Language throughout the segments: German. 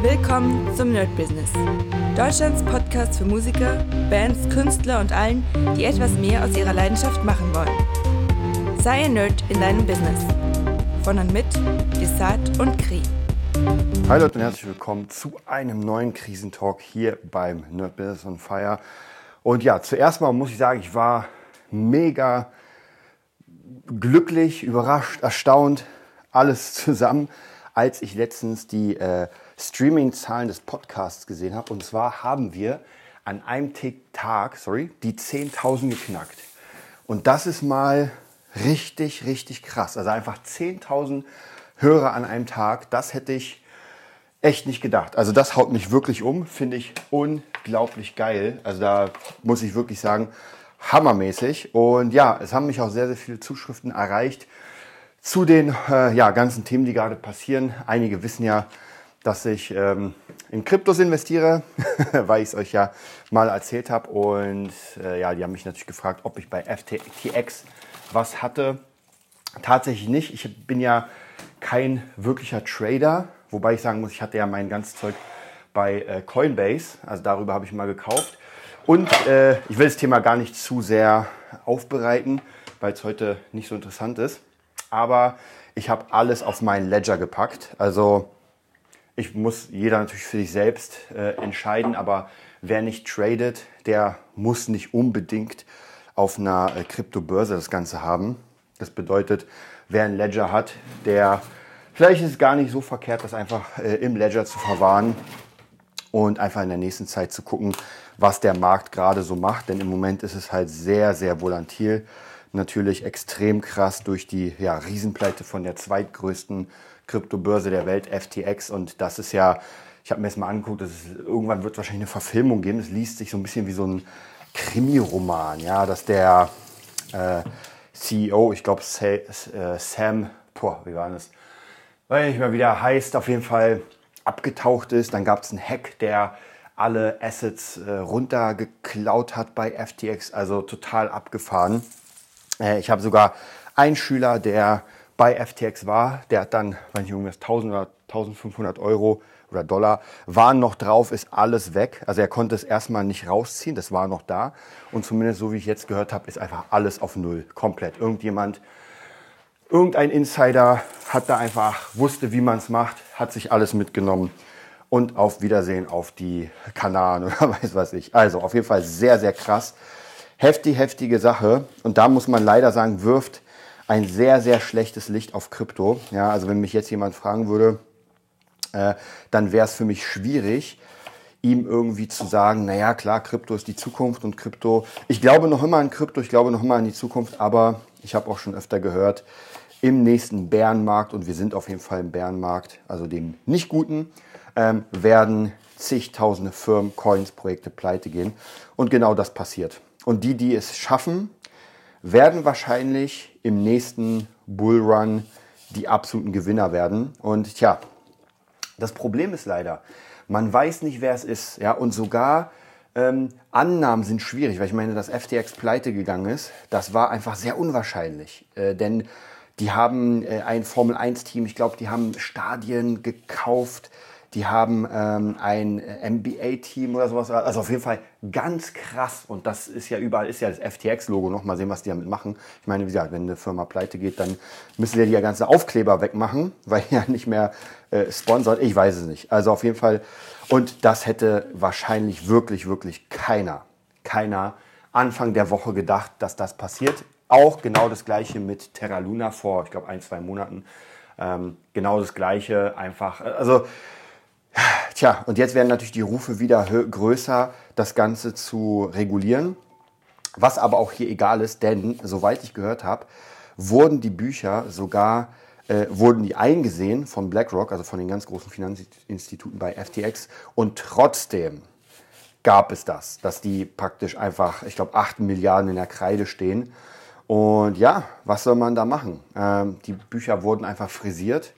Willkommen zum Nerd Business. Deutschlands Podcast für Musiker, Bands, Künstler und allen, die etwas mehr aus ihrer Leidenschaft machen wollen. Sei ein Nerd in deinem Business. Von und mit Desart und Kri. Hi Leute und herzlich willkommen zu einem neuen Krisentalk hier beim Nerd Business on Fire. Und ja, zuerst mal muss ich sagen, ich war mega glücklich, überrascht, erstaunt, alles zusammen, als ich letztens die äh, Streaming-Zahlen des Podcasts gesehen habe. Und zwar haben wir an einem Tag, sorry, die 10.000 geknackt. Und das ist mal richtig, richtig krass. Also einfach 10.000 Hörer an einem Tag, das hätte ich echt nicht gedacht. Also das haut mich wirklich um, finde ich unglaublich geil. Also da muss ich wirklich sagen, hammermäßig. Und ja, es haben mich auch sehr, sehr viele Zuschriften erreicht zu den äh, ja, ganzen Themen, die gerade passieren. Einige wissen ja, dass ich ähm, in Kryptos investiere, weil ich es euch ja mal erzählt habe. Und äh, ja, die haben mich natürlich gefragt, ob ich bei FTX was hatte. Tatsächlich nicht. Ich bin ja kein wirklicher Trader, wobei ich sagen muss, ich hatte ja mein ganzes Zeug bei äh, Coinbase. Also darüber habe ich mal gekauft. Und äh, ich will das Thema gar nicht zu sehr aufbereiten, weil es heute nicht so interessant ist. Aber ich habe alles auf meinen Ledger gepackt. Also ich muss jeder natürlich für sich selbst äh, entscheiden, aber wer nicht tradet, der muss nicht unbedingt auf einer äh, Kryptobörse das Ganze haben. Das bedeutet, wer ein Ledger hat, der vielleicht ist es gar nicht so verkehrt, das einfach äh, im Ledger zu verwahren und einfach in der nächsten Zeit zu gucken, was der Markt gerade so macht. Denn im Moment ist es halt sehr, sehr volatil. Natürlich extrem krass durch die ja, Riesenpleite von der zweitgrößten Kryptobörse der Welt, FTX. Und das ist ja, ich habe mir das mal angeguckt, das ist, irgendwann wird es wahrscheinlich eine Verfilmung geben. Es liest sich so ein bisschen wie so ein Krimi-Roman, ja, dass der äh, CEO, ich glaube äh, Sam, boah, wie war das? Weil nicht mehr wieder heißt, auf jeden Fall abgetaucht ist. Dann gab es einen Hack, der alle Assets äh, runtergeklaut hat bei FTX, also total abgefahren. Äh, ich habe sogar einen Schüler, der bei FTX war. Der hat dann, weiß nicht, irgendwas 1000 oder 1500 Euro oder Dollar waren noch drauf, ist alles weg. Also er konnte es erstmal nicht rausziehen, das war noch da. Und zumindest so wie ich jetzt gehört habe, ist einfach alles auf Null, komplett. Irgendjemand, irgendein Insider hat da einfach, wusste, wie man es macht, hat sich alles mitgenommen. Und auf Wiedersehen auf die Kanaren oder weiß was ich. Also auf jeden Fall sehr, sehr krass. Heftig, heftige Sache. Und da muss man leider sagen, wirft ein sehr, sehr schlechtes Licht auf Krypto. Ja, also wenn mich jetzt jemand fragen würde, äh, dann wäre es für mich schwierig, ihm irgendwie zu sagen, naja, klar, Krypto ist die Zukunft und Krypto, ich glaube noch immer an Krypto, ich glaube noch immer an die Zukunft, aber ich habe auch schon öfter gehört, im nächsten Bärenmarkt, und wir sind auf jeden Fall im Bärenmarkt, also dem nicht guten, ähm, werden zigtausende Firmen, Coins, Projekte pleite gehen. Und genau das passiert. Und die, die es schaffen, werden wahrscheinlich im nächsten Bullrun die absoluten Gewinner werden. Und tja, das Problem ist leider, man weiß nicht, wer es ist. Ja, und sogar ähm, Annahmen sind schwierig, weil ich meine, dass FTX pleite gegangen ist, das war einfach sehr unwahrscheinlich. Äh, denn die haben äh, ein Formel-1-Team, ich glaube, die haben Stadien gekauft, die haben ähm, ein MBA-Team oder sowas. Also auf jeden Fall ganz krass. Und das ist ja überall, ist ja das FTX-Logo noch. Mal sehen, was die damit machen. Ich meine, wie gesagt, wenn eine Firma pleite geht, dann müssen die ja ganzen Aufkleber wegmachen, weil ja nicht mehr äh, sponsert. Ich weiß es nicht. Also auf jeden Fall. Und das hätte wahrscheinlich wirklich, wirklich keiner, keiner Anfang der Woche gedacht, dass das passiert. Auch genau das gleiche mit Terra Luna vor, ich glaube, ein, zwei Monaten. Ähm, genau das gleiche, einfach. Also Tja, und jetzt werden natürlich die Rufe wieder größer, das Ganze zu regulieren. Was aber auch hier egal ist, denn soweit ich gehört habe, wurden die Bücher sogar äh, wurden die eingesehen von BlackRock, also von den ganz großen Finanzinstituten bei FTX. Und trotzdem gab es das, dass die praktisch einfach, ich glaube, 8 Milliarden in der Kreide stehen. Und ja, was soll man da machen? Ähm, die Bücher wurden einfach frisiert.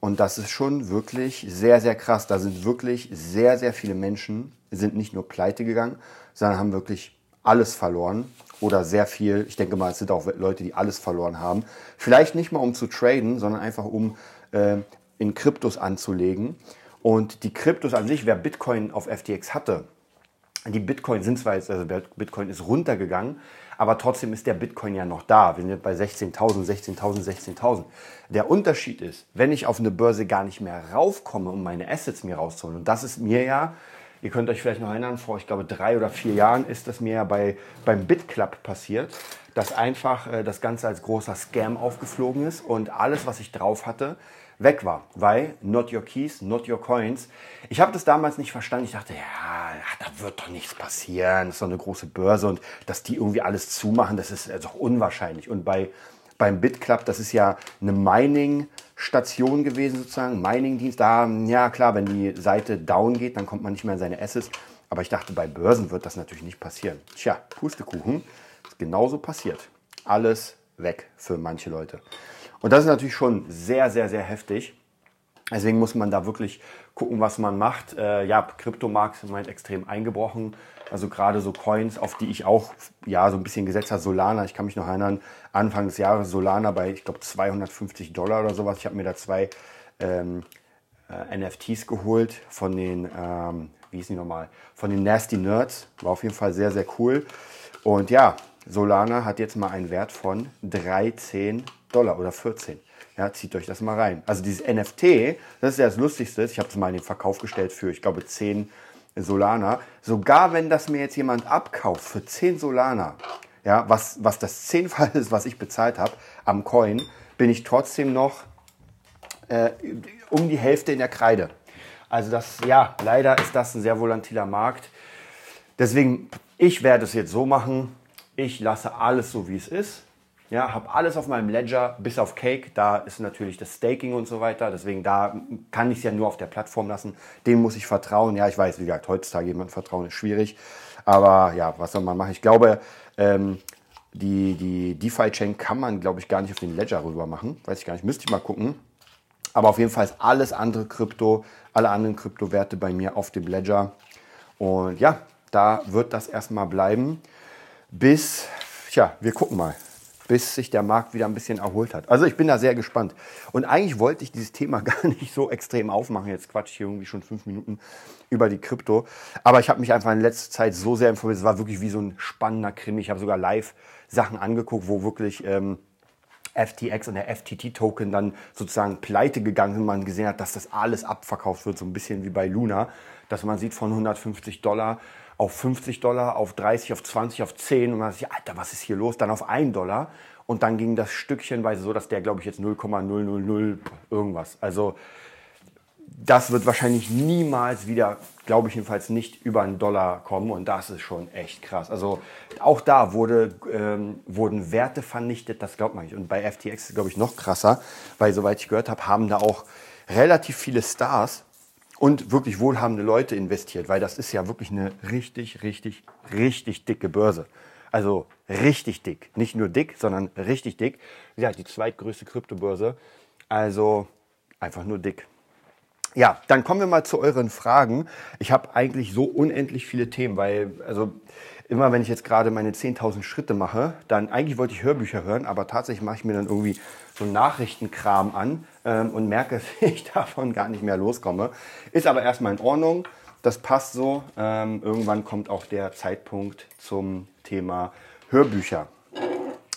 Und das ist schon wirklich sehr, sehr krass. Da sind wirklich sehr, sehr viele Menschen, sind nicht nur pleite gegangen, sondern haben wirklich alles verloren oder sehr viel. Ich denke mal, es sind auch Leute, die alles verloren haben. Vielleicht nicht mal um zu traden, sondern einfach um äh, in Kryptos anzulegen. Und die Kryptos an sich, wer Bitcoin auf FTX hatte, die Bitcoin sind zwar jetzt, also Bitcoin ist runtergegangen, aber trotzdem ist der Bitcoin ja noch da. Wir sind bei 16.000, 16.000, 16.000. Der Unterschied ist, wenn ich auf eine Börse gar nicht mehr raufkomme, um meine Assets mir rauszuholen, und das ist mir ja, ihr könnt euch vielleicht noch erinnern, vor, ich glaube, drei oder vier Jahren ist das mir ja bei, beim BitClub passiert, dass einfach äh, das Ganze als großer Scam aufgeflogen ist und alles, was ich drauf hatte, weg war, weil not your keys, not your coins. Ich habe das damals nicht verstanden. Ich dachte, ja, da wird doch nichts passieren. Das ist doch eine große Börse und dass die irgendwie alles zumachen, das ist doch unwahrscheinlich. Und bei beim BitClub, das ist ja eine Mining-Station gewesen sozusagen, Mining-Dienst. Da, ja klar, wenn die Seite down geht, dann kommt man nicht mehr in seine Assets. Aber ich dachte, bei Börsen wird das natürlich nicht passieren. Tja, Pustekuchen, ist genauso passiert. Alles weg für manche Leute. Und das ist natürlich schon sehr, sehr, sehr heftig. Deswegen muss man da wirklich gucken, was man macht. Äh, ja, Kryptomarkt ist im Moment extrem eingebrochen. Also gerade so Coins, auf die ich auch ja so ein bisschen gesetzt habe. Solana, ich kann mich noch erinnern, Anfang des Jahres Solana bei, ich glaube, 250 Dollar oder sowas. Ich habe mir da zwei ähm, äh, NFTs geholt von den, ähm, wie hieß die nochmal, von den Nasty Nerds. War auf jeden Fall sehr, sehr cool. Und ja, Solana hat jetzt mal einen Wert von 13 Dollar oder 14. Ja, zieht euch das mal rein. Also dieses NFT, das ist ja das Lustigste. Ich habe es mal in den Verkauf gestellt für, ich glaube, 10 Solana. Sogar wenn das mir jetzt jemand abkauft für 10 Solana, ja, was, was das zehnfach ist, was ich bezahlt habe am Coin, bin ich trotzdem noch äh, um die Hälfte in der Kreide. Also das, ja, leider ist das ein sehr volatiler Markt. Deswegen, ich werde es jetzt so machen, ich lasse alles so, wie es ist. Ja, habe alles auf meinem Ledger, bis auf Cake. Da ist natürlich das Staking und so weiter. Deswegen da kann ich es ja nur auf der Plattform lassen. Dem muss ich vertrauen. Ja, ich weiß, wie gesagt, heutzutage jemand vertrauen ist schwierig. Aber ja, was soll man machen? Ich glaube, ähm, die, die DeFi-Chain kann man, glaube ich, gar nicht auf den Ledger rüber machen. Weiß ich gar nicht. Müsste ich mal gucken. Aber auf jeden Fall ist alles andere Krypto, alle anderen Kryptowerte bei mir auf dem Ledger. Und ja, da wird das erstmal bleiben. Bis, tja, wir gucken mal bis sich der Markt wieder ein bisschen erholt hat. Also ich bin da sehr gespannt. Und eigentlich wollte ich dieses Thema gar nicht so extrem aufmachen. Jetzt quatsch ich hier irgendwie schon fünf Minuten über die Krypto. Aber ich habe mich einfach in letzter Zeit so sehr informiert. Es war wirklich wie so ein spannender Krimi. Ich habe sogar live Sachen angeguckt, wo wirklich... Ähm, FTX und der FTT-Token dann sozusagen pleite gegangen sind, man gesehen hat, dass das alles abverkauft wird, so ein bisschen wie bei Luna, dass man sieht von 150 Dollar auf 50 Dollar, auf 30, auf 20, auf 10 und man sagt, Alter, was ist hier los? Dann auf 1 Dollar und dann ging das stückchenweise so, dass der, glaube ich, jetzt 0,000 irgendwas. Also das wird wahrscheinlich niemals wieder, glaube ich jedenfalls nicht über einen Dollar kommen und das ist schon echt krass. Also auch da wurde, ähm, wurden Werte vernichtet, das glaubt man nicht. Und bei FTX ist glaube ich, noch krasser, weil soweit ich gehört habe, haben da auch relativ viele Stars und wirklich wohlhabende Leute investiert, weil das ist ja wirklich eine richtig, richtig, richtig dicke Börse. Also richtig dick. Nicht nur dick, sondern richtig dick. Gesagt, die zweitgrößte Kryptobörse. Also einfach nur dick. Ja, dann kommen wir mal zu euren Fragen. Ich habe eigentlich so unendlich viele Themen, weil, also immer wenn ich jetzt gerade meine 10.000 Schritte mache, dann eigentlich wollte ich Hörbücher hören, aber tatsächlich mache ich mir dann irgendwie so Nachrichtenkram an ähm, und merke, dass ich davon gar nicht mehr loskomme. Ist aber erstmal in Ordnung. Das passt so. Ähm, irgendwann kommt auch der Zeitpunkt zum Thema Hörbücher.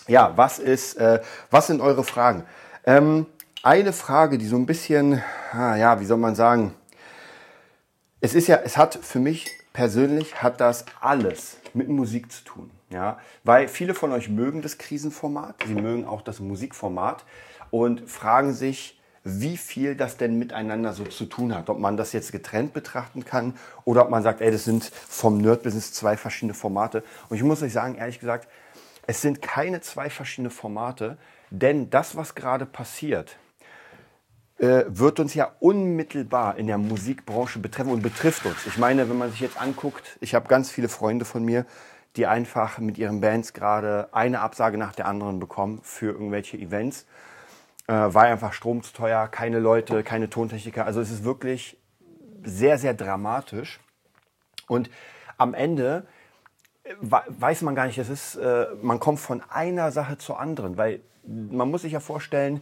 Ja, was ist, äh, was sind eure Fragen? Ähm, eine Frage, die so ein bisschen, ah, ja, wie soll man sagen? Es ist ja, es hat für mich persönlich hat das alles mit Musik zu tun. Ja, weil viele von euch mögen das Krisenformat, sie mögen auch das Musikformat und fragen sich, wie viel das denn miteinander so zu tun hat. Ob man das jetzt getrennt betrachten kann oder ob man sagt, ey, das sind vom Nerd-Business zwei verschiedene Formate. Und ich muss euch sagen, ehrlich gesagt, es sind keine zwei verschiedene Formate, denn das, was gerade passiert, äh, wird uns ja unmittelbar in der Musikbranche betreffen und betrifft uns. Ich meine, wenn man sich jetzt anguckt, ich habe ganz viele Freunde von mir, die einfach mit ihren Bands gerade eine Absage nach der anderen bekommen für irgendwelche Events. Äh, war einfach Strom zu teuer, keine Leute, keine Tontechniker. Also es ist wirklich sehr, sehr dramatisch. Und am Ende äh, weiß man gar nicht, es ist, äh, man kommt von einer Sache zur anderen, weil man muss sich ja vorstellen,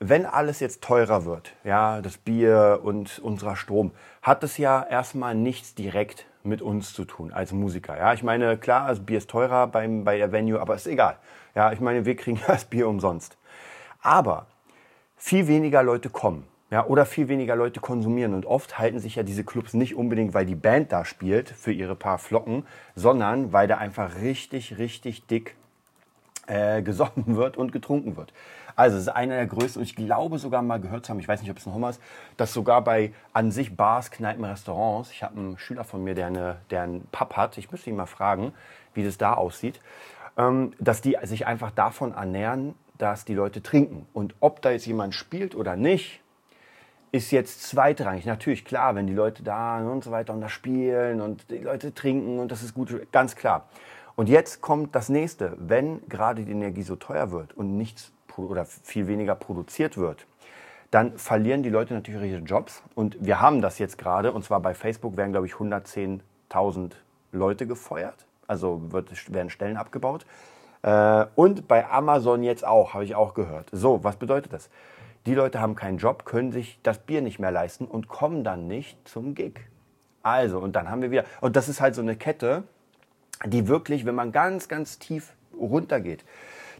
wenn alles jetzt teurer wird, ja, das Bier und unser Strom, hat es ja erstmal nichts direkt mit uns zu tun als Musiker. Ja, ich meine, klar, das Bier ist teurer beim, bei der Venue, aber ist egal. Ja, ich meine, wir kriegen das Bier umsonst. Aber viel weniger Leute kommen. Ja, oder viel weniger Leute konsumieren. Und oft halten sich ja diese Clubs nicht unbedingt, weil die Band da spielt für ihre paar Flocken, sondern weil da einfach richtig, richtig dick äh, gesoffen wird und getrunken wird. Also es ist einer der größten, und ich glaube sogar mal gehört zu haben, ich weiß nicht, ob es ein Hummer ist, dass sogar bei an sich Bars, Kneipen, Restaurants, ich habe einen Schüler von mir, der, eine, der einen Pub hat, ich müsste ihn mal fragen, wie das da aussieht, ähm, dass die sich einfach davon ernähren, dass die Leute trinken. Und ob da jetzt jemand spielt oder nicht, ist jetzt zweitrangig. Natürlich, klar, wenn die Leute da und so weiter und da spielen und die Leute trinken und das ist gut, ganz klar. Und jetzt kommt das nächste. Wenn gerade die Energie so teuer wird und nichts oder viel weniger produziert wird, dann verlieren die Leute natürlich ihre Jobs. Und wir haben das jetzt gerade, und zwar bei Facebook werden, glaube ich, 110.000 Leute gefeuert. Also wird, werden Stellen abgebaut. Äh, und bei Amazon jetzt auch, habe ich auch gehört. So, was bedeutet das? Die Leute haben keinen Job, können sich das Bier nicht mehr leisten und kommen dann nicht zum Gig. Also, und dann haben wir wieder, und das ist halt so eine Kette, die wirklich, wenn man ganz, ganz tief runtergeht,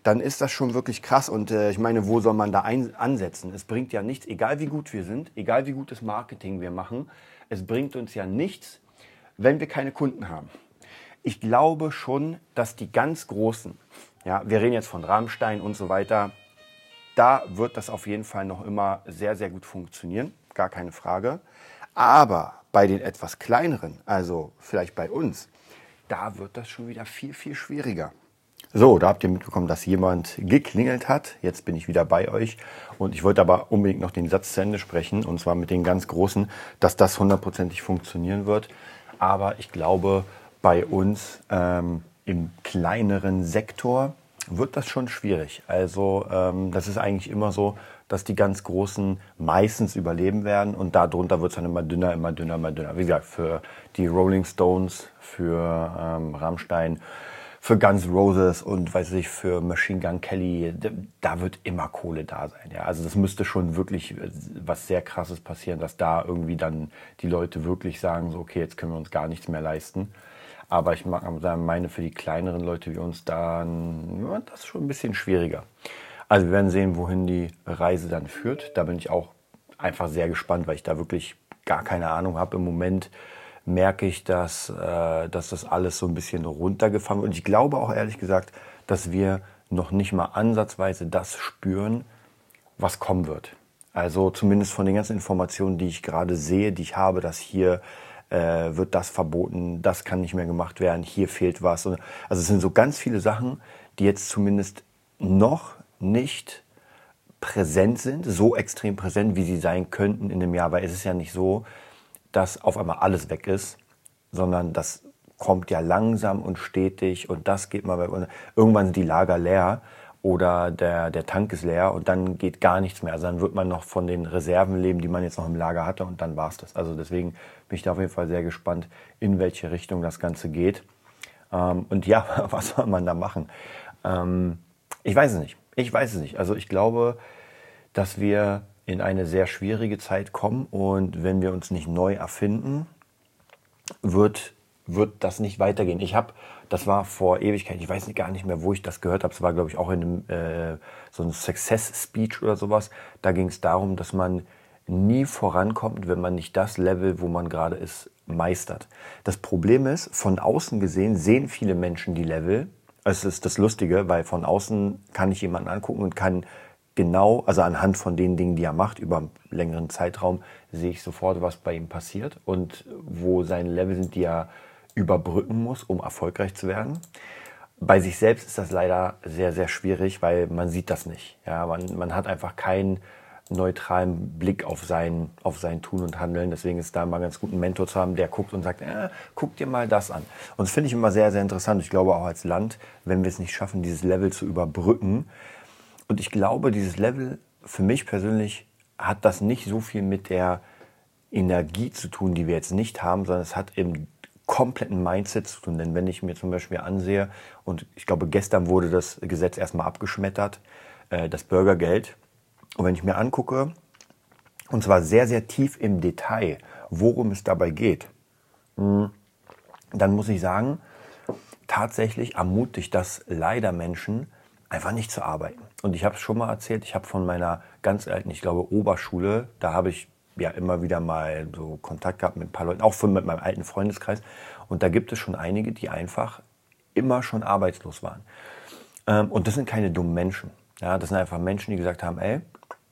dann ist das schon wirklich krass. Und äh, ich meine, wo soll man da ein, ansetzen? Es bringt ja nichts, egal wie gut wir sind, egal wie gutes Marketing wir machen, es bringt uns ja nichts, wenn wir keine Kunden haben. Ich glaube schon, dass die ganz Großen, ja, wir reden jetzt von Rammstein und so weiter, da wird das auf jeden Fall noch immer sehr, sehr gut funktionieren, gar keine Frage. Aber bei den etwas kleineren, also vielleicht bei uns, da wird das schon wieder viel, viel schwieriger. So, da habt ihr mitbekommen, dass jemand geklingelt hat. Jetzt bin ich wieder bei euch. Und ich wollte aber unbedingt noch den Satz zu Ende sprechen, und zwar mit den ganz Großen, dass das hundertprozentig funktionieren wird. Aber ich glaube, bei uns ähm, im kleineren Sektor wird das schon schwierig. Also ähm, das ist eigentlich immer so, dass die ganz Großen meistens überleben werden und darunter wird es dann immer dünner, immer dünner, immer dünner. Wie gesagt, für die Rolling Stones, für ähm, Rammstein, für Guns Roses und weiß ich für Machine Gun Kelly, da wird immer Kohle da sein. Ja, also das müsste schon wirklich äh, was sehr Krasses passieren, dass da irgendwie dann die Leute wirklich sagen so, okay, jetzt können wir uns gar nichts mehr leisten. Aber ich meine, für die kleineren Leute wie uns dann, ja, das ist schon ein bisschen schwieriger. Also wir werden sehen, wohin die Reise dann führt. Da bin ich auch einfach sehr gespannt, weil ich da wirklich gar keine Ahnung habe im Moment merke ich, dass, äh, dass das alles so ein bisschen runtergefahren wird. Und ich glaube auch ehrlich gesagt, dass wir noch nicht mal ansatzweise das spüren, was kommen wird. Also zumindest von den ganzen Informationen, die ich gerade sehe, die ich habe, dass hier äh, wird das verboten, das kann nicht mehr gemacht werden, hier fehlt was. Also es sind so ganz viele Sachen, die jetzt zumindest noch nicht präsent sind, so extrem präsent, wie sie sein könnten in dem Jahr. Weil es ist ja nicht so, dass auf einmal alles weg ist, sondern das kommt ja langsam und stetig und das geht mal, irgendwann sind die Lager leer oder der, der Tank ist leer und dann geht gar nichts mehr. Also dann wird man noch von den Reserven leben, die man jetzt noch im Lager hatte und dann war's das. Also deswegen bin ich da auf jeden Fall sehr gespannt, in welche Richtung das Ganze geht. Ähm, und ja, was soll man da machen? Ähm, ich weiß es nicht. Ich weiß es nicht. Also ich glaube, dass wir in eine sehr schwierige Zeit kommen und wenn wir uns nicht neu erfinden, wird, wird das nicht weitergehen. Ich habe, das war vor Ewigkeit, ich weiß gar nicht mehr, wo ich das gehört habe, es war glaube ich auch in einem äh, so einem Success Speech oder sowas, da ging es darum, dass man nie vorankommt, wenn man nicht das Level, wo man gerade ist, meistert. Das Problem ist, von außen gesehen sehen viele Menschen die Level. Es ist das Lustige, weil von außen kann ich jemanden angucken und kann genau, also anhand von den Dingen, die er macht, über einen längeren Zeitraum, sehe ich sofort, was bei ihm passiert und wo seine Level sind, die er überbrücken muss, um erfolgreich zu werden. Bei sich selbst ist das leider sehr, sehr schwierig, weil man sieht das nicht. Ja, man, man hat einfach keinen neutralen Blick auf sein, auf sein Tun und Handeln. Deswegen ist da mal ganz gut, einen Mentor zu haben, der guckt und sagt, äh, guck dir mal das an. Und das finde ich immer sehr, sehr interessant. Ich glaube auch als Land, wenn wir es nicht schaffen, dieses Level zu überbrücken, und ich glaube, dieses Level für mich persönlich hat das nicht so viel mit der Energie zu tun, die wir jetzt nicht haben, sondern es hat im kompletten Mindset zu tun. Denn wenn ich mir zum Beispiel ansehe, und ich glaube, gestern wurde das Gesetz erstmal abgeschmettert, äh, das Bürgergeld, Und wenn ich mir angucke, und zwar sehr, sehr tief im Detail, worum es dabei geht, hm, dann muss ich sagen, tatsächlich ermutigt das leider Menschen, einfach nicht zu arbeiten. Und ich habe es schon mal erzählt, ich habe von meiner ganz alten, ich glaube, Oberschule, da habe ich ja immer wieder mal so Kontakt gehabt mit ein paar Leuten, auch von, mit meinem alten Freundeskreis. Und da gibt es schon einige, die einfach immer schon arbeitslos waren. Ähm, und das sind keine dummen Menschen. Ja, das sind einfach Menschen, die gesagt haben, ey,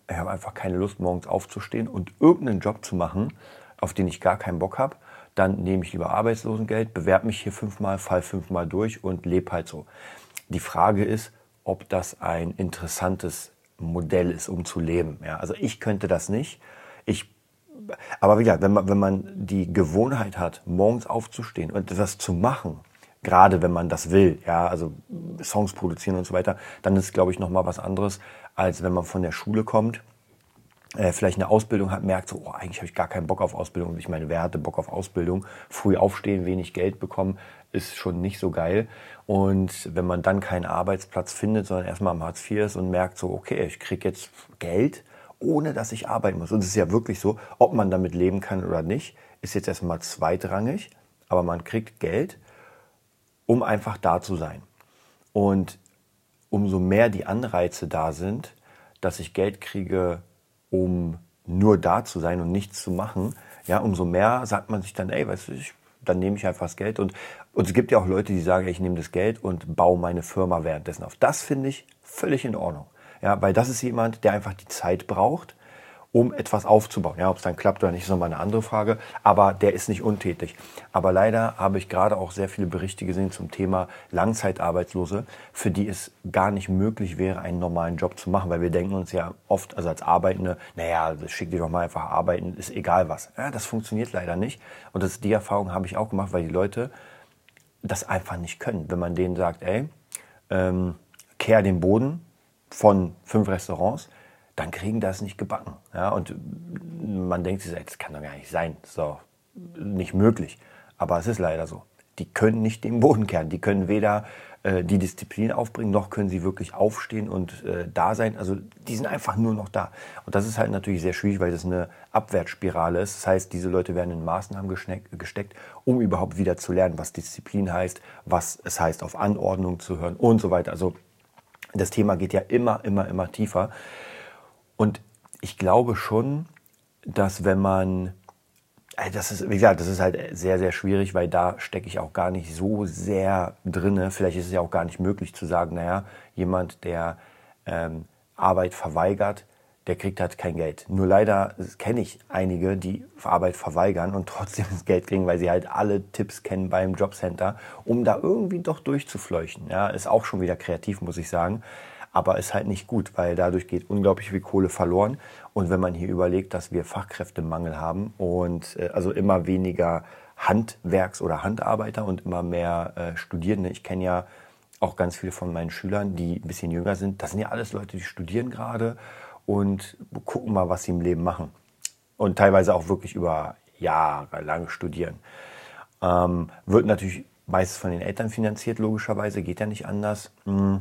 ich habe einfach keine Lust, morgens aufzustehen und irgendeinen Job zu machen, auf den ich gar keinen Bock habe. Dann nehme ich lieber Arbeitslosengeld, bewerbe mich hier fünfmal, fall fünfmal durch und lebe halt so. Die Frage ist, ob das ein interessantes Modell ist, um zu leben. Ja, also ich könnte das nicht. Ich, aber wie gesagt, wenn man, wenn man die Gewohnheit hat, morgens aufzustehen und etwas zu machen, gerade wenn man das will, ja, also Songs produzieren und so weiter, dann ist, glaube ich, nochmal was anderes, als wenn man von der Schule kommt, äh, vielleicht eine Ausbildung hat, merkt so, oh, eigentlich habe ich gar keinen Bock auf Ausbildung. Ich meine, wer hatte Bock auf Ausbildung? Früh aufstehen, wenig Geld bekommen, ist schon nicht so geil. Und wenn man dann keinen Arbeitsplatz findet, sondern erstmal am Hartz IV ist und merkt so, okay, ich kriege jetzt Geld, ohne dass ich arbeiten muss. Und es ist ja wirklich so, ob man damit leben kann oder nicht, ist jetzt erstmal zweitrangig, aber man kriegt Geld, um einfach da zu sein. Und umso mehr die Anreize da sind, dass ich Geld kriege, um nur da zu sein und nichts zu machen, ja, umso mehr sagt man sich dann, ey, weißt du, ich, dann nehme ich einfach das Geld. Und, und es gibt ja auch Leute, die sagen, ich nehme das Geld und baue meine Firma währenddessen auf. Das finde ich völlig in Ordnung. Ja, weil das ist jemand, der einfach die Zeit braucht, um etwas aufzubauen. Ja, ob es dann klappt oder nicht, ist nochmal eine andere Frage. Aber der ist nicht untätig. Aber leider habe ich gerade auch sehr viele Berichte gesehen zum Thema Langzeitarbeitslose, für die es gar nicht möglich wäre, einen normalen Job zu machen. Weil wir denken uns ja oft, also als Arbeitende, naja, schick dich doch mal einfach arbeiten, ist egal was. Ja, das funktioniert leider nicht. Und das, die Erfahrung habe ich auch gemacht, weil die Leute das einfach nicht können. Wenn man denen sagt, ey, ähm, kehr den Boden von fünf Restaurants, dann kriegen das nicht gebacken. Ja, und man denkt sich, das kann doch gar nicht sein, doch nicht möglich. Aber es ist leider so. Die können nicht den Boden kehren. Die können weder äh, die Disziplin aufbringen, noch können sie wirklich aufstehen und äh, da sein. Also die sind einfach nur noch da. Und das ist halt natürlich sehr schwierig, weil das eine Abwärtsspirale ist. Das heißt, diese Leute werden in Maßnahmen gesteckt, um überhaupt wieder zu lernen, was Disziplin heißt, was es heißt, auf Anordnung zu hören und so weiter. Also das Thema geht ja immer, immer, immer tiefer. Und ich glaube schon, dass wenn man, äh, das ist, wie gesagt, das ist halt sehr, sehr schwierig, weil da stecke ich auch gar nicht so sehr drinne. Vielleicht ist es ja auch gar nicht möglich zu sagen, naja, jemand, der ähm, Arbeit verweigert, der kriegt halt kein Geld. Nur leider kenne ich einige, die Arbeit verweigern und trotzdem das Geld kriegen, weil sie halt alle Tipps kennen beim Jobcenter, um da irgendwie doch durchzufleuchten. Ja, ist auch schon wieder kreativ, muss ich sagen aber ist halt nicht gut, weil dadurch geht unglaublich viel Kohle verloren. Und wenn man hier überlegt, dass wir Fachkräftemangel haben und äh, also immer weniger Handwerks- oder Handarbeiter und immer mehr äh, Studierende, ich kenne ja auch ganz viele von meinen Schülern, die ein bisschen jünger sind, das sind ja alles Leute, die studieren gerade und gucken mal, was sie im Leben machen. Und teilweise auch wirklich über Jahre lang studieren. Ähm, wird natürlich meistens von den Eltern finanziert, logischerweise, geht ja nicht anders. Hm.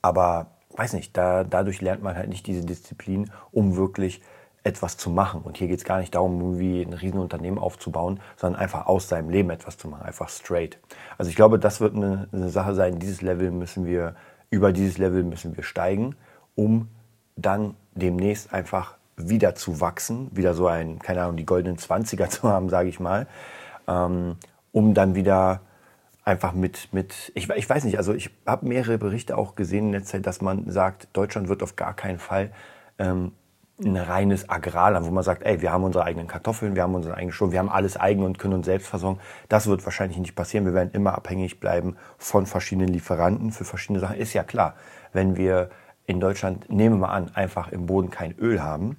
Aber weiß nicht, da, dadurch lernt man halt nicht diese Disziplin, um wirklich etwas zu machen. Und hier geht es gar nicht darum, irgendwie ein Riesenunternehmen aufzubauen, sondern einfach aus seinem Leben etwas zu machen, einfach straight. Also ich glaube, das wird eine, eine Sache sein, dieses Level müssen wir, über dieses Level müssen wir steigen, um dann demnächst einfach wieder zu wachsen, wieder so ein, keine Ahnung, die goldenen Zwanziger zu haben, sage ich mal, ähm, um dann wieder einfach mit, mit ich, ich weiß nicht, also ich habe mehrere Berichte auch gesehen in der Zeit, dass man sagt, Deutschland wird auf gar keinen Fall ähm, ein reines Agrarland, wo man sagt, ey, wir haben unsere eigenen Kartoffeln, wir haben unsere eigenen Schuhe, wir haben alles eigen und können uns selbst versorgen. Das wird wahrscheinlich nicht passieren. Wir werden immer abhängig bleiben von verschiedenen Lieferanten für verschiedene Sachen. Ist ja klar, wenn wir in Deutschland, nehmen wir mal an, einfach im Boden kein Öl haben,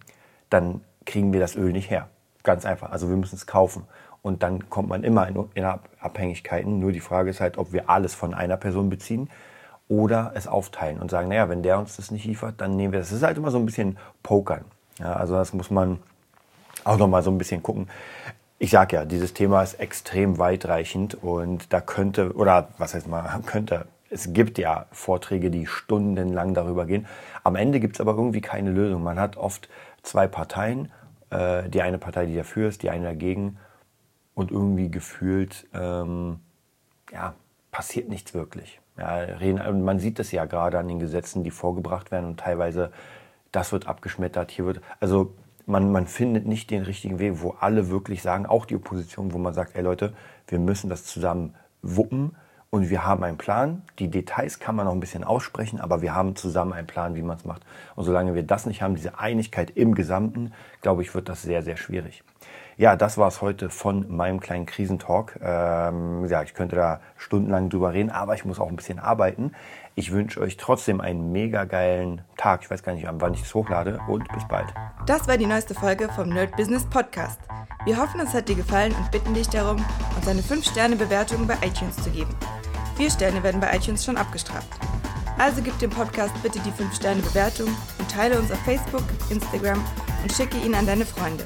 dann kriegen wir das Öl nicht her. Ganz einfach. Also wir müssen es kaufen. Und dann kommt man immer in, Abhängigkeiten. Nur die Frage ist halt, ob wir alles von einer Person beziehen oder es aufteilen und sagen, naja, wenn der uns das nicht liefert, dann nehmen wir das. Das ist halt immer so ein bisschen Pokern. Ja, also das muss man auch nochmal so ein bisschen gucken. Ich sage ja, dieses Thema ist extrem weitreichend und da könnte, oder was heißt mal, könnte, es gibt ja Vorträge, die stundenlang darüber gehen. Am Ende gibt es aber irgendwie keine Lösung. Man hat oft zwei Parteien, äh, die eine Partei, die dafür ist, die eine dagegen und irgendwie gefühlt, ähm, ja, passiert nichts wirklich. Ja, man sieht das ja gerade an den Gesetzen, die vorgebracht werden und teilweise das wird abgeschmettert, hier wird, also man, man findet nicht den richtigen Weg, wo alle wirklich sagen, auch die Opposition, wo man sagt, ey Leute, wir müssen das zusammen wuppen und wir haben einen Plan. Die Details kann man noch ein bisschen aussprechen, aber wir haben zusammen einen Plan, wie man es macht. Und solange wir das nicht haben, diese Einigkeit im Gesamten, glaube ich, wird das sehr, sehr schwierig. Ja, das war es heute von meinem kleinen Krisentalk. Ähm, ja, ich könnte da stundenlang drüber reden, aber ich muss auch ein bisschen arbeiten. Ich wünsche euch trotzdem einen mega geilen Tag. Ich weiß gar nicht, wann ich es hochlade und bis bald. Das war die neueste Folge vom Nerd Business Podcast. Wir hoffen, es hat dir gefallen und bitten dich darum, uns eine 5-Sterne-Bewertung bei iTunes zu geben. Vier Sterne werden bei iTunes schon abgestraft. Also gib dem Podcast bitte die 5-Sterne-Bewertung und teile uns auf Facebook, Instagram und schicke ihn an deine Freunde.